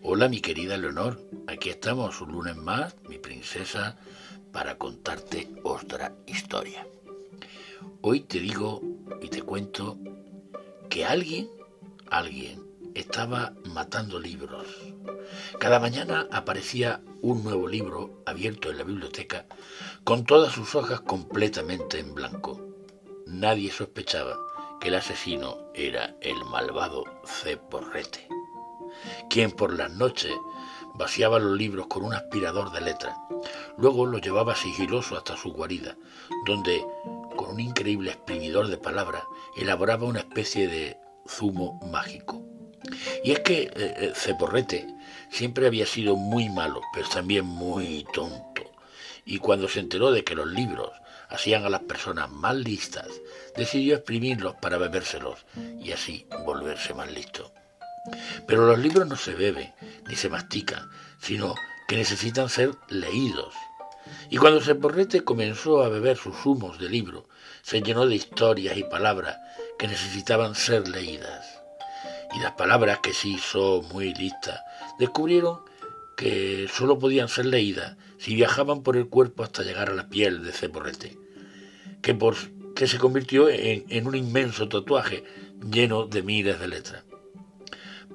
Hola mi querida Leonor, aquí estamos un lunes más, mi princesa, para contarte otra historia. Hoy te digo y te cuento que alguien, alguien, estaba matando libros. Cada mañana aparecía un nuevo libro abierto en la biblioteca con todas sus hojas completamente en blanco. Nadie sospechaba que el asesino era el malvado Ceporrete, quien por las noches vaciaba los libros con un aspirador de letras. Luego los llevaba sigiloso hasta su guarida, donde, con un increíble exprimidor de palabras, elaboraba una especie de zumo mágico. Y es que eh, eh, Ceporrete siempre había sido muy malo, pero también muy tonto. Y cuando se enteró de que los libros hacían a las personas más listas, decidió exprimirlos para bebérselos y así volverse más listo. Pero los libros no se beben ni se mastican, sino que necesitan ser leídos. Y cuando Ceporrete comenzó a beber sus humos de libro, se llenó de historias y palabras que necesitaban ser leídas y las palabras que se hizo muy lista descubrieron que sólo podían ser leídas si viajaban por el cuerpo hasta llegar a la piel de Ceporrete, que, por, que se convirtió en, en un inmenso tatuaje lleno de miles de letras.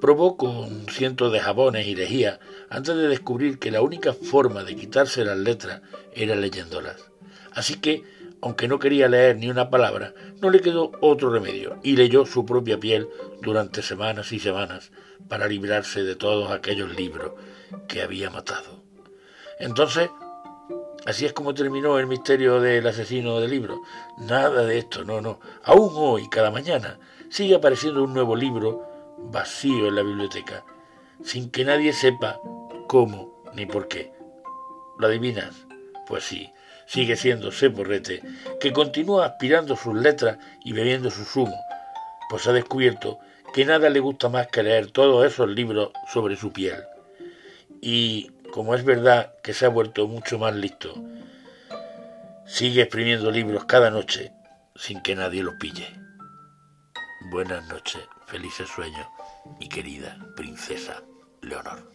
Probó con cientos de jabones y lejías antes de descubrir que la única forma de quitarse las letras era leyéndolas. Así que aunque no quería leer ni una palabra, no le quedó otro remedio y leyó su propia piel durante semanas y semanas para librarse de todos aquellos libros que había matado. Entonces, así es como terminó el misterio del asesino de libros. Nada de esto, no, no. Aún hoy, cada mañana, sigue apareciendo un nuevo libro vacío en la biblioteca, sin que nadie sepa cómo ni por qué. ¿Lo adivinas? Pues sí, sigue siendo Seporrete, que continúa aspirando sus letras y bebiendo su zumo, pues ha descubierto que nada le gusta más que leer todos esos libros sobre su piel. Y como es verdad que se ha vuelto mucho más listo, sigue exprimiendo libros cada noche sin que nadie los pille. Buenas noches, felices sueños, mi querida princesa Leonor.